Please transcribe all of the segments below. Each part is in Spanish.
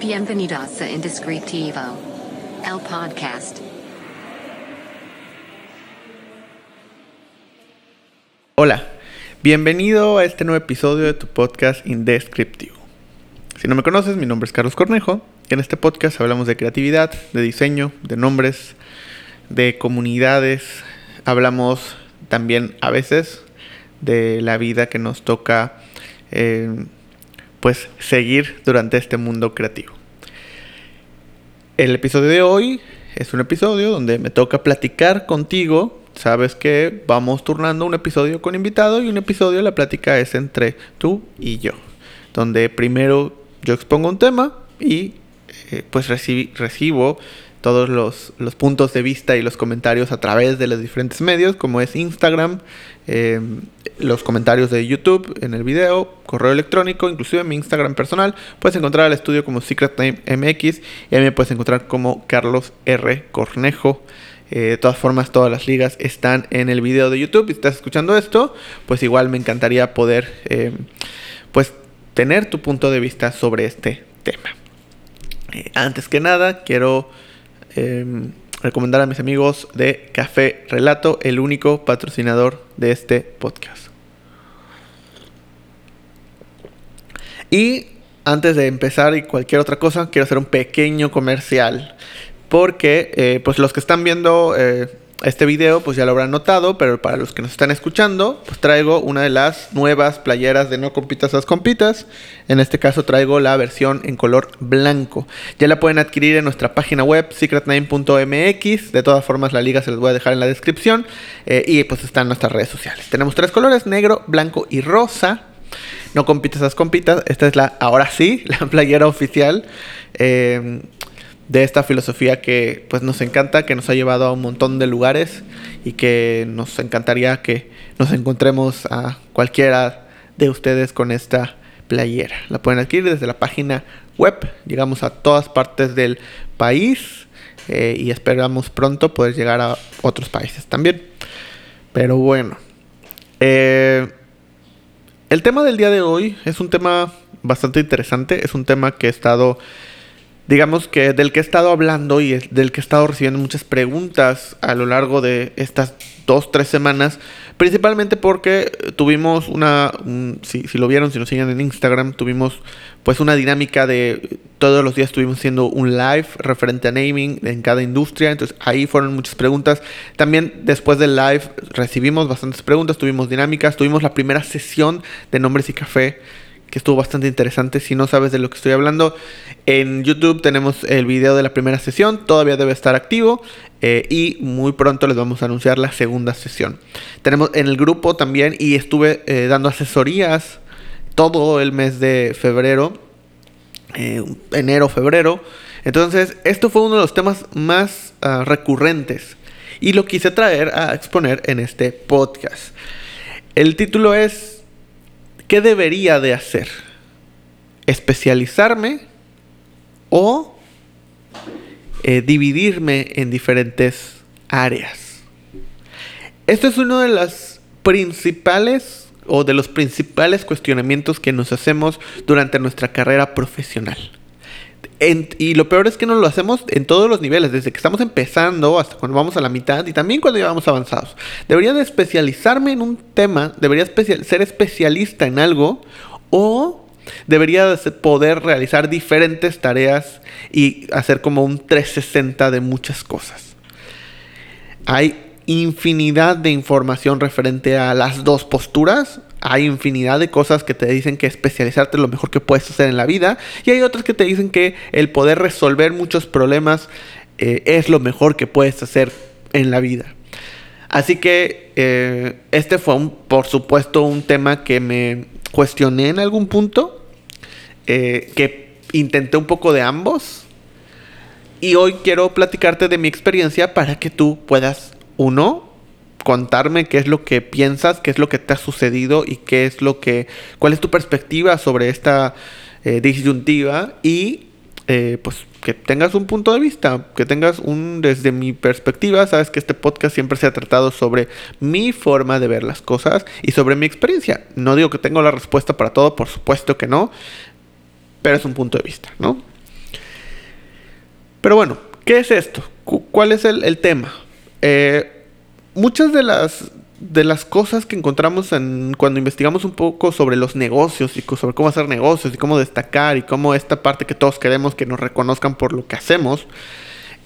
Bienvenidos a Indescriptivo, el podcast. Hola, bienvenido a este nuevo episodio de tu podcast Indescriptivo. Si no me conoces, mi nombre es Carlos Cornejo en este podcast hablamos de creatividad, de diseño, de nombres, de comunidades, hablamos también a veces de la vida que nos toca eh, pues seguir durante este mundo creativo. El episodio de hoy es un episodio donde me toca platicar contigo. Sabes que vamos turnando un episodio con invitado y un episodio la plática es entre tú y yo. Donde primero yo expongo un tema y eh, pues recibo todos los, puntos de vista y los comentarios a través de los diferentes medios, como es Instagram, em, los comentarios de YouTube en el video, correo electrónico, inclusive mi Instagram personal. Puedes encontrar al estudio como Secret Time MX y a mí me puedes encontrar como Carlos R. Cornejo. Eh, de todas formas, todas las ligas están en el video de YouTube. Si estás escuchando esto, pues igual me encantaría poder em, pues tener tu punto de vista sobre este tema. Eh, antes que nada, quiero Em, recomendar a mis amigos de Café Relato, el único patrocinador de este podcast. Y antes de empezar y cualquier otra cosa, quiero hacer un pequeño comercial. Porque eh, pues los que están viendo eh, este video pues ya lo habrán notado, pero para los que nos están escuchando, pues traigo una de las nuevas playeras de No Compitas las Compitas. En este caso traigo la versión en color blanco. Ya la pueden adquirir en nuestra página web secret9.mx. De todas formas la liga se les voy a dejar en la descripción. Eh, y pues están nuestras redes sociales. Tenemos tres colores, negro, blanco y rosa. No compitas las compitas. Esta es la, ahora sí, la playera oficial. Eh, de esta filosofía que pues nos encanta, que nos ha llevado a un montón de lugares y que nos encantaría que nos encontremos a cualquiera de ustedes con esta playera. La pueden adquirir desde la página web, llegamos a todas partes del país eh, y esperamos pronto poder llegar a otros países también. Pero bueno, eh, el tema del día de hoy es un tema bastante interesante, es un tema que he estado digamos que del que he estado hablando y del que he estado recibiendo muchas preguntas a lo largo de estas dos, tres semanas, principalmente porque tuvimos una, si, lo vieron, si nos siguen en Instagram, tuvimos pues una dinámica de todos los días estuvimos haciendo un live referente a naming en cada industria, entonces ahí fueron muchas preguntas. También después del live recibimos bastantes preguntas, tuvimos dinámicas, tuvimos la primera sesión de nombres y café que estuvo bastante interesante. Si no sabes de lo que estoy hablando, en YouTube tenemos el video de la primera sesión, todavía debe estar activo eh, y muy pronto les vamos a anunciar la segunda sesión. Tenemos en el grupo también y estuve eh, dando asesorías todo el mes de febrero, eh, enero, febrero. Entonces, esto fue uno de los temas más ah, recurrentes y lo quise traer a exponer en este podcast. El título es ¿Qué debería de hacer? ¿Especializarme o eh, dividirme en diferentes áreas? Esto es uno de las principales o de los principales cuestionamientos que nos hacemos durante nuestra carrera profesional y lo peor es que no lo hacemos en todos los niveles, desde que estamos empezando hasta cuando vamos a la mitad y también cuando ya vamos avanzados. Debería de especializarme en un tema, debería ser especialista en algo o debería de poder realizar diferentes tareas y hacer como un 360 de muchas cosas. Hay infinidad de información referente a las dos posturas. Hay infinidad de cosas que te dicen que especializarte es lo mejor que puedes hacer en la vida. Y hay otras que te dicen que el poder resolver muchos problemas eh, es lo mejor que puedes hacer en la vida. Así que eh, este fue, un, por supuesto, un tema que me cuestioné en algún punto. Eh, que intenté un poco de ambos. Y hoy quiero platicarte de mi experiencia para que tú puedas uno, contarme qué es lo que piensas, qué es lo que te ha sucedido y qué es lo que, cuál es tu perspectiva sobre esta eh, disyuntiva y eh, pues que tengas un punto de vista, que tengas un, desde mi perspectiva, sabes que este podcast siempre se ha tratado sobre mi forma de ver las cosas y sobre mi experiencia. No digo que tengo la respuesta para todo, por supuesto que no, pero es un punto de vista, ¿no? Pero bueno, ¿qué es esto? ¿Cuál es el, tema? Eh, muchas de las, de las cosas que encontramos en, cuando investigamos un poco sobre los negocios y sobre cómo hacer negocios y cómo destacar y cómo esta parte que todos queremos que nos reconozcan por lo que hacemos,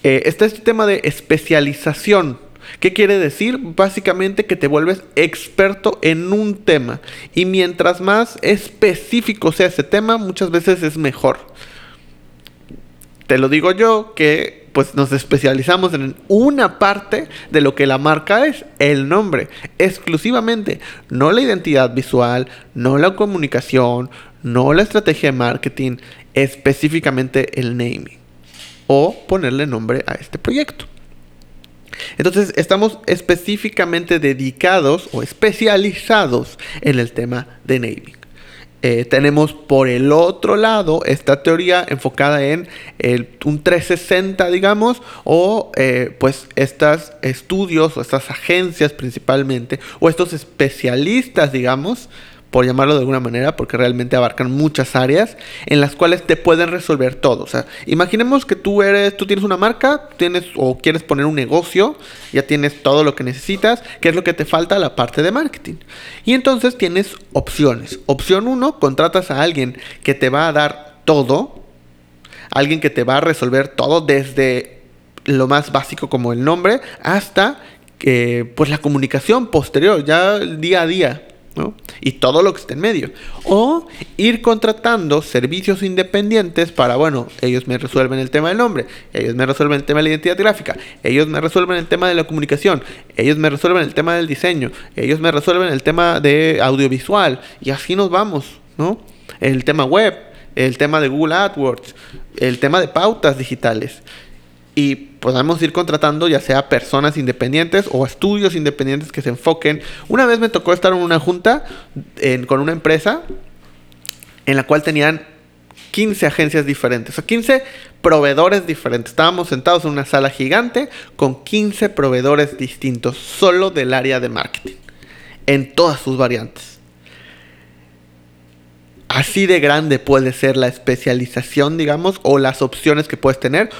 eh, está este tema de especialización. ¿Qué quiere decir? Básicamente que te vuelves experto en un tema. Y mientras más específico sea ese tema, muchas veces es mejor. Te lo digo yo que pues nos especializamos en una parte de lo que la marca es, el nombre, exclusivamente, no la identidad visual, no la comunicación, no la estrategia de marketing, específicamente el naming o ponerle nombre a este proyecto. Entonces estamos específicamente dedicados o especializados en el tema de naming. Eh, tenemos por el otro lado esta teoría enfocada en un 360, digamos, o eh, pues estos estudios o estas agencias principalmente, o estos especialistas, digamos, por llamarlo de alguna manera, porque realmente abarcan muchas áreas en las cuales te pueden resolver todo. O sea, imaginemos que tú eres, tú tienes una marca, tienes o quieres poner un negocio, ya tienes todo lo que necesitas, ¿qué es lo que te falta? La parte de marketing. Y entonces tienes opciones. Opción 1, contratas a alguien que te va a dar todo, alguien que te va a resolver todo desde lo más básico como el nombre hasta eh, pues la comunicación posterior, ya día a día. Y todo lo que esté en medio. O ir contratando servicios independientes para, bueno, ellos me resuelven el tema del nombre, ellos me resuelven el tema de la identidad gráfica, ellos me resuelven el tema de la comunicación, ellos me resuelven el tema del diseño, ellos me resuelven el tema de audiovisual. Y así nos vamos, ¿no? El tema web, el tema de Google AdWords, el tema de pautas digitales y podamos ir contratando ya sea personas independientes o estudios independientes que se enfoquen. Una vez me tocó estar en una junta con una empresa en la cual tenían 15 agencias diferentes, o 15 proveedores diferentes. Estábamos sentados en una sala gigante con 15 proveedores distintos, solo del área de marketing, en todas sus variantes. Así de grande puede ser la especialización, digamos, o las opciones que puedes tener,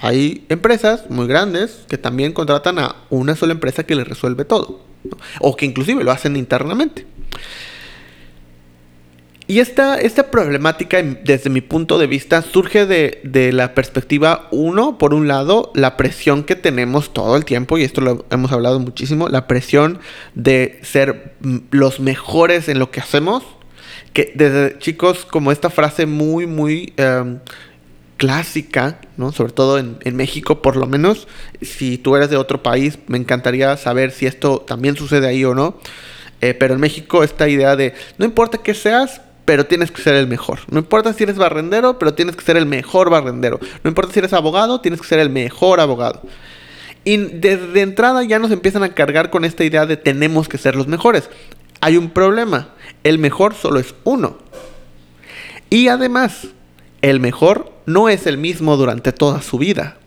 hay empresas muy grandes que también contratan a una sola empresa que les resuelve todo. O que inclusive lo hacen internamente. Y esta, esta problemática, desde mi punto de vista, surge de, de, la perspectiva, uno, por un lado, la presión que tenemos todo el tiempo, y esto lo hemos hablado muchísimo, la presión de ser los mejores en lo que hacemos, que desde chicos, como esta frase muy, muy em, clásica, ¿no? Sobre todo en, México, por lo menos. Si tú eres de otro país, me encantaría saber si esto también sucede ahí o no. Eh, pero en México esta idea de no importa qué seas, pero tienes que ser el mejor. No importa si eres barrendero, pero tienes que ser el mejor barrendero. No importa si eres abogado, tienes que ser el mejor abogado. Y desde entrada ya nos empiezan a cargar con esta idea de tenemos que ser los mejores. Hay un problema. El mejor solo es uno. Y además, el mejor no es el mismo durante toda su vida.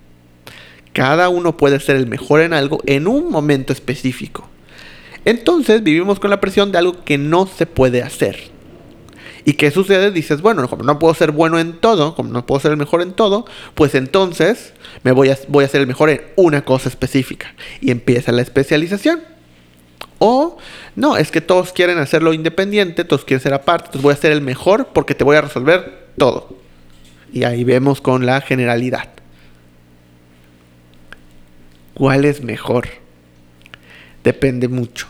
Cada uno puede ser el mejor en algo en un momento específico. Entonces vivimos con la presión de algo que no se puede hacer. ¿Y qué sucede? Dices, bueno, como no puedo ser bueno en todo, como no puedo ser el mejor en todo, pues entonces me voy a, voy a ser el mejor en una cosa específica. Y empieza la especialización. O no, es que todos quieren hacerlo independiente, todos quieren ser aparte, entonces voy a ser el mejor porque te voy a resolver todo. Y ahí vemos con la generalidad. ¿Cuál es mejor? Depende mucho.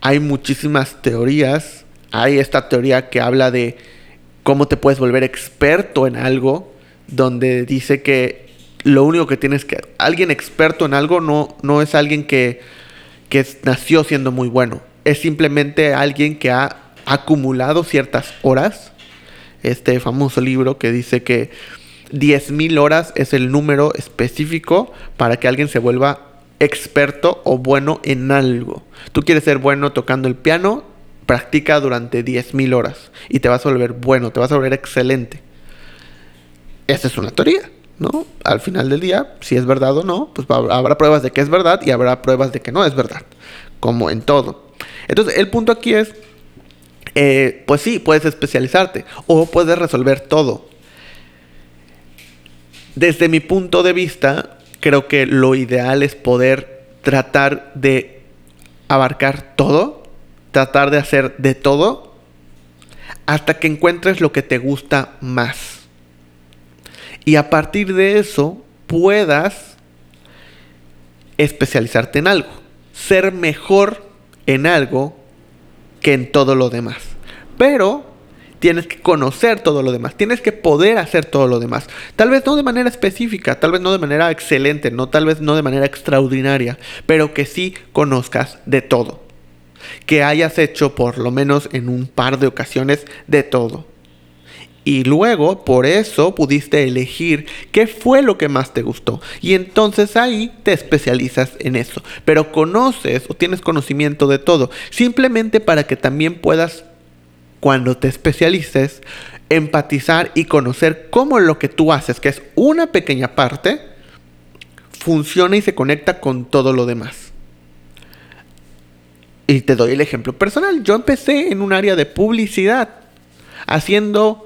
Hay muchísimas teorías. Hay esta teoría que habla de cómo te puedes volver experto en algo, donde dice que lo único que tienes que... Alguien experto en algo no, no es alguien que, que nació siendo muy bueno. Es simplemente alguien que ha acumulado ciertas horas este famoso libro que dice que 10.000 horas es el número específico para que alguien se vuelva experto o bueno en algo. Tú quieres ser bueno tocando el piano, practica durante 10.000 horas y te vas a volver bueno, te vas a volver excelente. Esa es una teoría, ¿no? Al final del día, si es verdad o no, pues habrá pruebas de que es verdad y habrá pruebas de que no es verdad, como en todo. Entonces, el punto aquí es eh, pues sí, puedes especializarte o puedes resolver todo. desde mi punto de vista, creo que lo ideal es poder tratar de abarcar todo, tratar de hacer de todo, hasta que encuentres lo que te gusta más. Y a partir de eso puedas especializarte en algo, ser mejor en algo que en todo lo demás. Pero tienes que conocer todo lo demás, tienes que poder hacer todo lo demás. Tal vez no de manera específica, tal vez no de manera excelente, no tal vez no de manera extraordinaria, pero que sí conozcas de todo. Que hayas hecho por lo menos en un par de ocasiones de todo. Y luego, por eso, pudiste elegir qué fue lo que más te gustó. Y entonces ahí te especializas en eso. Pero conoces o tienes conocimiento de todo. Simplemente para que también puedas cuando te especialices, empatizar y conocer cómo lo que tú haces, que es una pequeña parte, funciona y se conecta con todo lo demás. Y te doy el ejemplo personal. Yo empecé en un área de publicidad, haciendo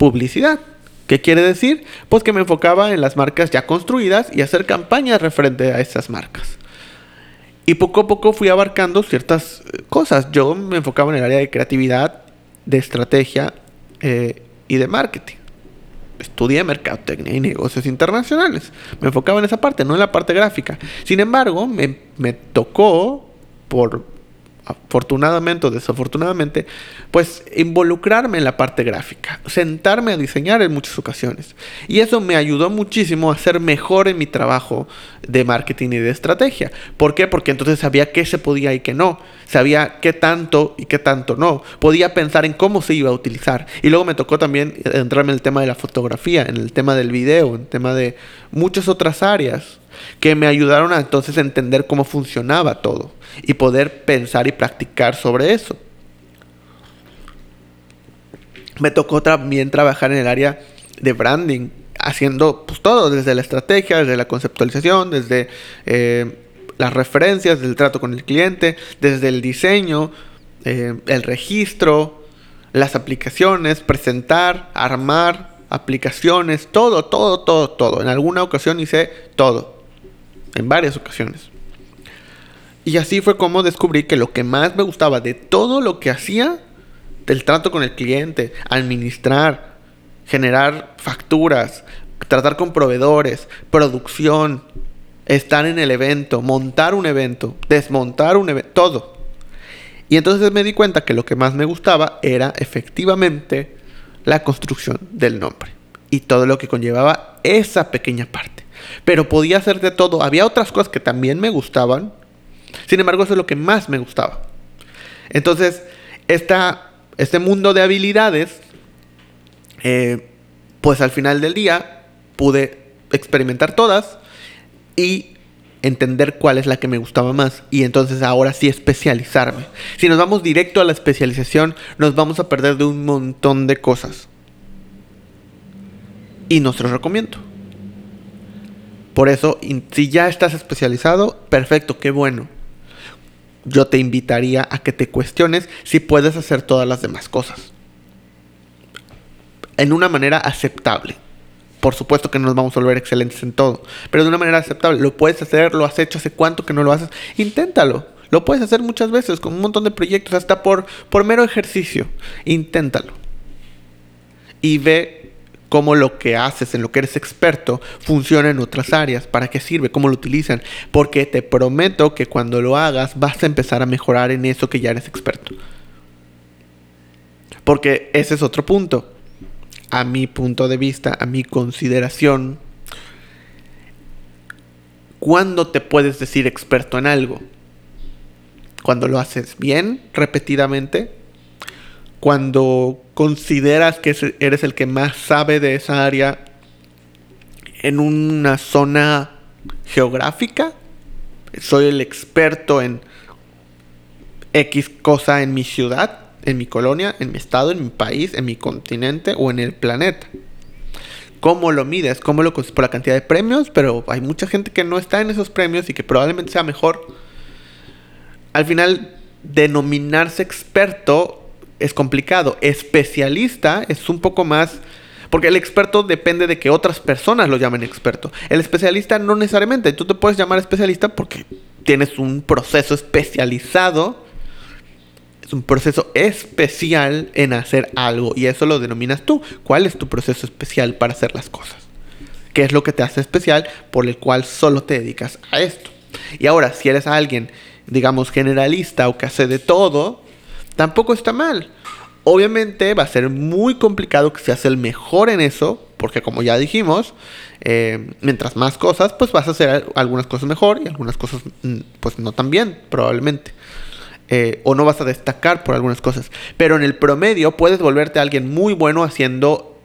publicidad. ¿Qué quiere decir? Pues que me enfocaba en las marcas ya construidas y hacer campañas referente a esas marcas. Y poco a poco fui abarcando ciertas eh, cosas. Yo me enfocaba en el área de creatividad de estrategia eh, y de marketing. Estudié mercadotecnia y negocios internacionales. Me enfocaba en esa parte, no en la parte gráfica. Sin embargo, me, me tocó, por afortunadamente o desafortunadamente, pues involucrarme en la parte gráfica, sentarme a diseñar en muchas ocasiones. Y eso me ayudó muchísimo a ser mejor en mi trabajo de marketing y de estrategia. ¿Por qué? Porque entonces sabía qué se podía y qué no. Sabía qué tanto y qué tanto no. Podía pensar en cómo se iba a utilizar. Y luego me tocó también entrarme en el tema de la fotografía, en el tema del video, en el tema de muchas otras áreas que me ayudaron a entonces entender cómo funcionaba todo y poder pensar y practicar sobre eso. Me tocó también trabajar en el área de branding, haciendo pues, todo, desde la estrategia, desde la conceptualización, desde eh, las referencias, del trato con el cliente, desde el diseño, eh, el registro, las aplicaciones, presentar, armar aplicaciones, todo, todo, todo, todo. En alguna ocasión hice todo en varias ocasiones. Y así fue como descubrí que lo que más me gustaba de todo lo que hacía, del trato con el cliente, administrar, generar facturas, tratar con proveedores, producción, estar en el evento, montar un evento, desmontar un evento, todo. Y entonces me di cuenta que lo que más me gustaba era efectivamente la construcción del nombre y todo lo que conllevaba esa pequeña parte. Pero podía hacer de todo. Había otras cosas que también me gustaban. Sin embargo, eso es lo que más me gustaba. Entonces, esta, este mundo de habilidades, eh, pues al final del día pude experimentar todas y entender cuál es la que me gustaba más y entonces ahora sí especializarme. Si nos vamos directo a la especialización, nos vamos a perder de un montón de cosas. Y no se los recomiendo. Por eso, si ya estás especializado, perfecto, qué bueno. Yo te invitaría a que te cuestiones si puedes hacer todas las demás cosas. En una manera aceptable. Por supuesto que no nos vamos a volver excelentes en todo, pero de una manera aceptable. Lo puedes hacer, lo has hecho, hace cuánto que no lo haces. Inténtalo. Lo puedes hacer muchas veces con un montón de proyectos, hasta por, por mero ejercicio. Inténtalo. Y ve cómo lo que haces, en lo que eres experto, funciona en otras áreas, para qué sirve, cómo lo utilizan, porque te prometo que cuando lo hagas vas a empezar a mejorar en eso que ya eres experto. Porque ese es otro punto. A mi punto de vista, a mi consideración, ¿cuándo te puedes decir experto en algo? Cuando lo haces bien, repetidamente, cuando consideras que eres el que más sabe de esa área en una zona geográfica, soy el experto en X cosa en mi ciudad, en mi colonia, en mi estado, en mi país, en mi continente o en el planeta. ¿Cómo lo mides? ¿Cómo lo por la cantidad de premios? Pero hay mucha gente que no está en esos premios y que probablemente sea mejor. Al final, denominarse experto es complicado. Especialista es un poco más, Porque el experto depende de que otras personas lo llamen experto. El especialista no necesariamente. Tú te puedes llamar especialista porque tienes un proceso especializado. Es un proceso especial en hacer algo. Y eso lo denominas tú. ¿Cuál es tu proceso especial para hacer las cosas? ¿Qué es lo que te hace especial por el cual solo te dedicas a esto? Y ahora, si eres alguien, digamos, generalista o que hace de todo, tampoco está mal. Obviamente va a ser muy complicado que seas el mejor en eso, porque como ya dijimos, eh, mientras más cosas, pues vas a hacer algunas cosas mejor y algunas cosas, mm, pues no tan bien, probablemente. Eh, o no vas a destacar por algunas cosas. Pero en el promedio puedes volverte alguien muy bueno haciendo,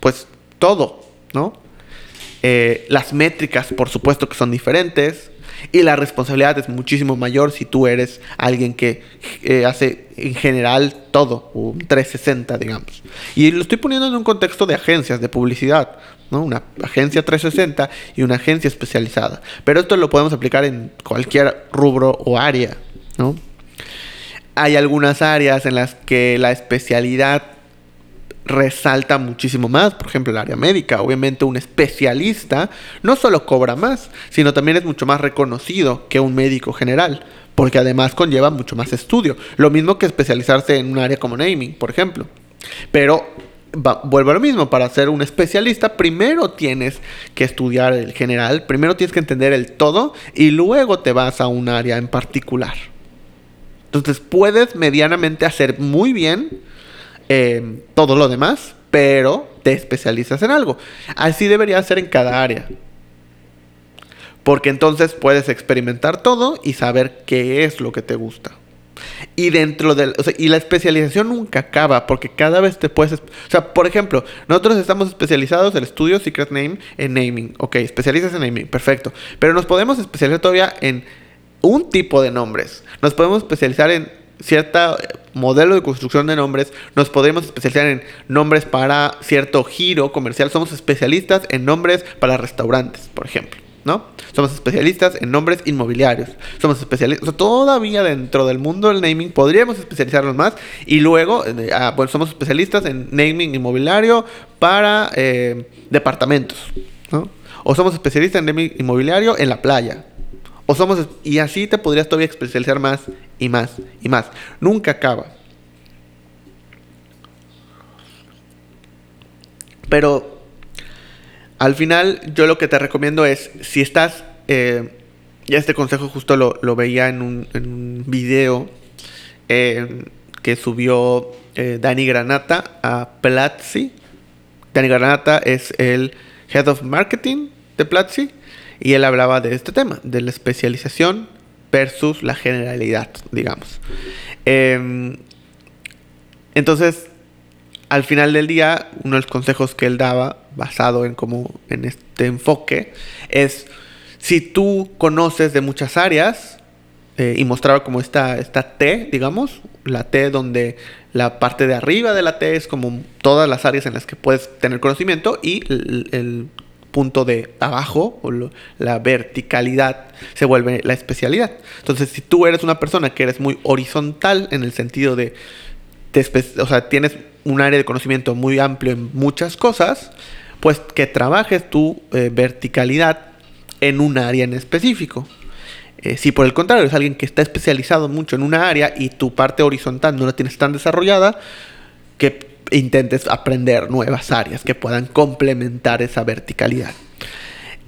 pues, todo, ¿no? Eh, las métricas, por supuesto que son diferentes. Y la responsabilidad es muchísimo mayor si tú eres alguien que eh, hace en general todo, un 360, digamos. Y lo estoy poniendo en un contexto de agencias de publicidad, ¿no? Una agencia 360 y una agencia especializada. Pero esto lo podemos aplicar en cualquier rubro o área, ¿no? Hay algunas áreas en las que la especialidad resalta muchísimo más, por ejemplo, el área médica. Obviamente un especialista no solo cobra más, sino también es mucho más reconocido que un médico general, porque además conlleva mucho más estudio. Lo mismo que especializarse en un área como naming, por ejemplo. Pero vuelvo a lo mismo, para ser un especialista primero tienes que estudiar el general, primero tienes que entender el todo y luego te vas a un área en particular. Entonces puedes medianamente hacer muy bien Em, todo lo demás, pero te especializas en algo. Así debería ser en cada área. Porque entonces puedes experimentar todo y saber qué es lo que te gusta. Y dentro del. y la especialización nunca acaba, porque cada vez te puedes. O sea, por ejemplo, nosotros estamos especializados, el estudio Secret Name, en naming. Ok, especializas en naming, perfecto. Pero nos podemos especializar todavía en un tipo de nombres. Nos podemos especializar en cierto modelo de construcción de nombres, nos podemos especializar en nombres para cierto giro comercial. Somos especialistas en nombres para restaurantes, por ejemplo. ¿no? Somos especialistas en nombres inmobiliarios. Somos especialistas, todavía dentro del mundo del naming podríamos especializarnos más. Y luego, eh, ah, somos especialistas en naming inmobiliario para eh, departamentos, O somos especialistas en naming inmobiliario en la playa, o somos, y así te podrías todavía especializar más y más y más. Nunca acaba. Pero al final yo lo que te recomiendo es, si estás, eh, este consejo justo lo, veía en un, en video eh, que subió eh, Dani Granata a Platzi. Dani Granata es el Head of Marketing de Platzi. Y él hablaba de este tema, de la especialización versus la generalidad, digamos. Em, entonces, al final del día, uno de los consejos que él daba, basado en como en este enfoque, es si tú conoces de muchas áreas, eh, y mostraba como esta, esta T, digamos, la T donde la parte de arriba de la T es como todas las áreas en las que puedes tener conocimiento y el punto de abajo, o la verticalidad, se vuelve la especialidad. Entonces, si tú eres una persona que eres muy horizontal en el sentido de, o sea, tienes un área de conocimiento muy amplio en muchas cosas, pues que trabajes tu eh, verticalidad en un área en específico. Eh, si por el contrario es alguien que está especializado mucho en una área y tu parte horizontal no la tienes tan desarrollada, que intentes aprender nuevas áreas que puedan complementar esa verticalidad.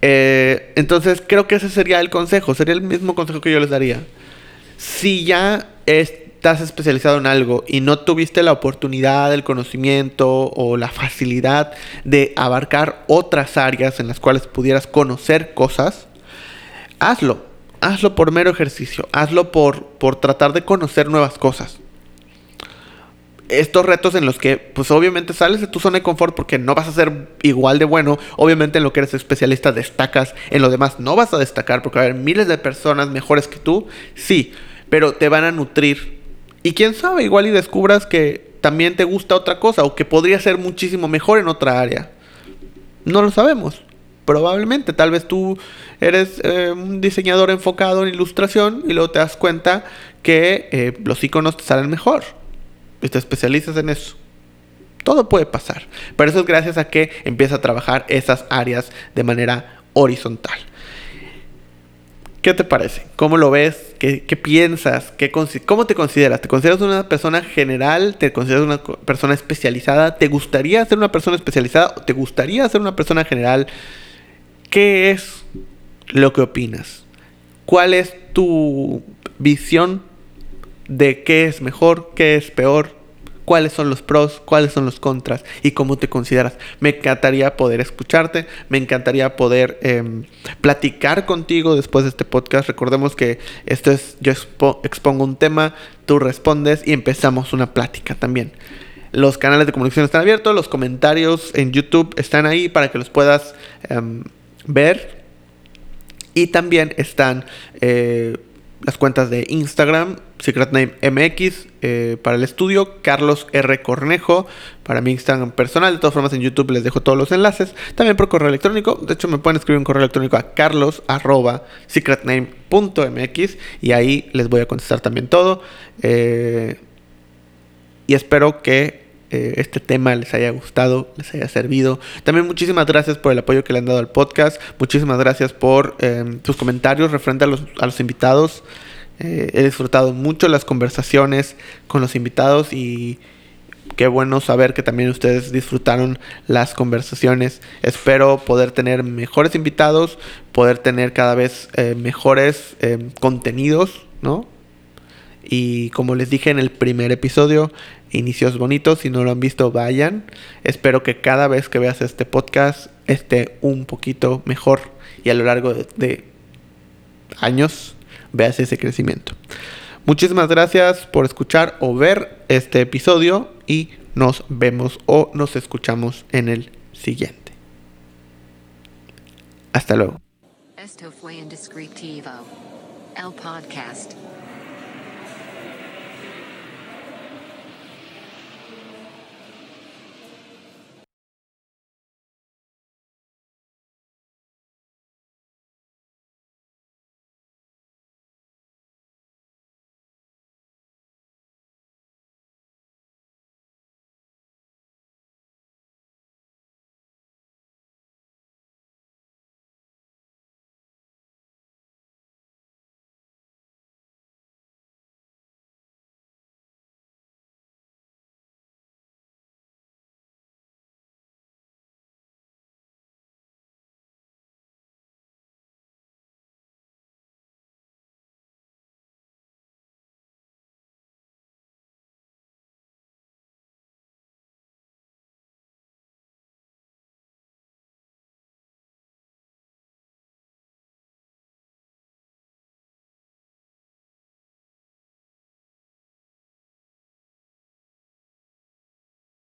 Eh, entonces creo que ese sería el consejo, sería el mismo consejo que yo les daría. Si ya estás especializado en algo y no tuviste la oportunidad, el conocimiento o la facilidad de abarcar otras áreas en las cuales pudieras conocer cosas, hazlo. Hazlo por mero ejercicio, hazlo por, por tratar de conocer nuevas cosas estos retos en los que, pues obviamente sales de tu zona de confort porque no vas a ser igual de bueno. Obviamente en lo que eres especialista destacas, en lo demás no vas a destacar porque va a haber miles de personas mejores que tú, sí, pero te van a nutrir. Y quién sabe, igual y descubras que también te gusta otra cosa o que podría ser muchísimo mejor en otra área. No lo sabemos. Probablemente, tal vez tú eres eh, un diseñador enfocado en ilustración y luego te das cuenta que eh, los iconos te salen mejor y te especializas en eso. Todo puede pasar. Pero eso es gracias a que empieza a trabajar esas áreas de manera horizontal. ¿Qué te parece? ¿Cómo lo ves? ¿Qué, piensas? ¿Qué ¿Cómo te consideras? ¿Te consideras una persona general? ¿Te consideras una persona especializada? ¿Te gustaría ser una persona especializada? ¿O te gustaría ser una persona general? ¿Qué es lo que opinas? ¿Cuál es tu visión de qué es mejor, qué es peor? cuáles son los pros, cuáles son los contras y cómo te consideras. Me encantaría poder escucharte, me encantaría poder em, platicar contigo después de este podcast. Recordemos que esto es, yo expongo un tema, tú respondes y empezamos una plática también. Los canales de comunicación están abiertos, los comentarios en YouTube están ahí para que los puedas em, ver. Y también están eh, las cuentas de Instagram, Secret Name MX eh, para el estudio, Carlos R. Cornejo para mi Instagram personal. De todas formas, en YouTube les dejo todos los enlaces. También por correo electrónico. De hecho, me pueden escribir un correo electrónico a carlos secretname.mx y ahí les voy a contestar también todo. Eh, y espero que eh, este tema les haya gustado, les haya servido. También muchísimas gracias por el apoyo que le han dado al podcast. Muchísimas gracias por sus comentarios referente a los, a los invitados. Eh, he disfrutado mucho las conversaciones con los invitados y qué bueno saber que también ustedes disfrutaron las conversaciones. Espero poder tener mejores invitados, poder tener cada vez eh, mejores eh, contenidos, ¿no? Y como les dije en el primer episodio, inicios bonitos, si no lo han visto, vayan. Espero que cada vez que veas este podcast esté un poquito mejor y a lo largo de años veas ese crecimiento. Muchísimas gracias por escuchar o ver este episodio y nos vemos o nos escuchamos en el siguiente. Hasta luego. Esto fue el podcast.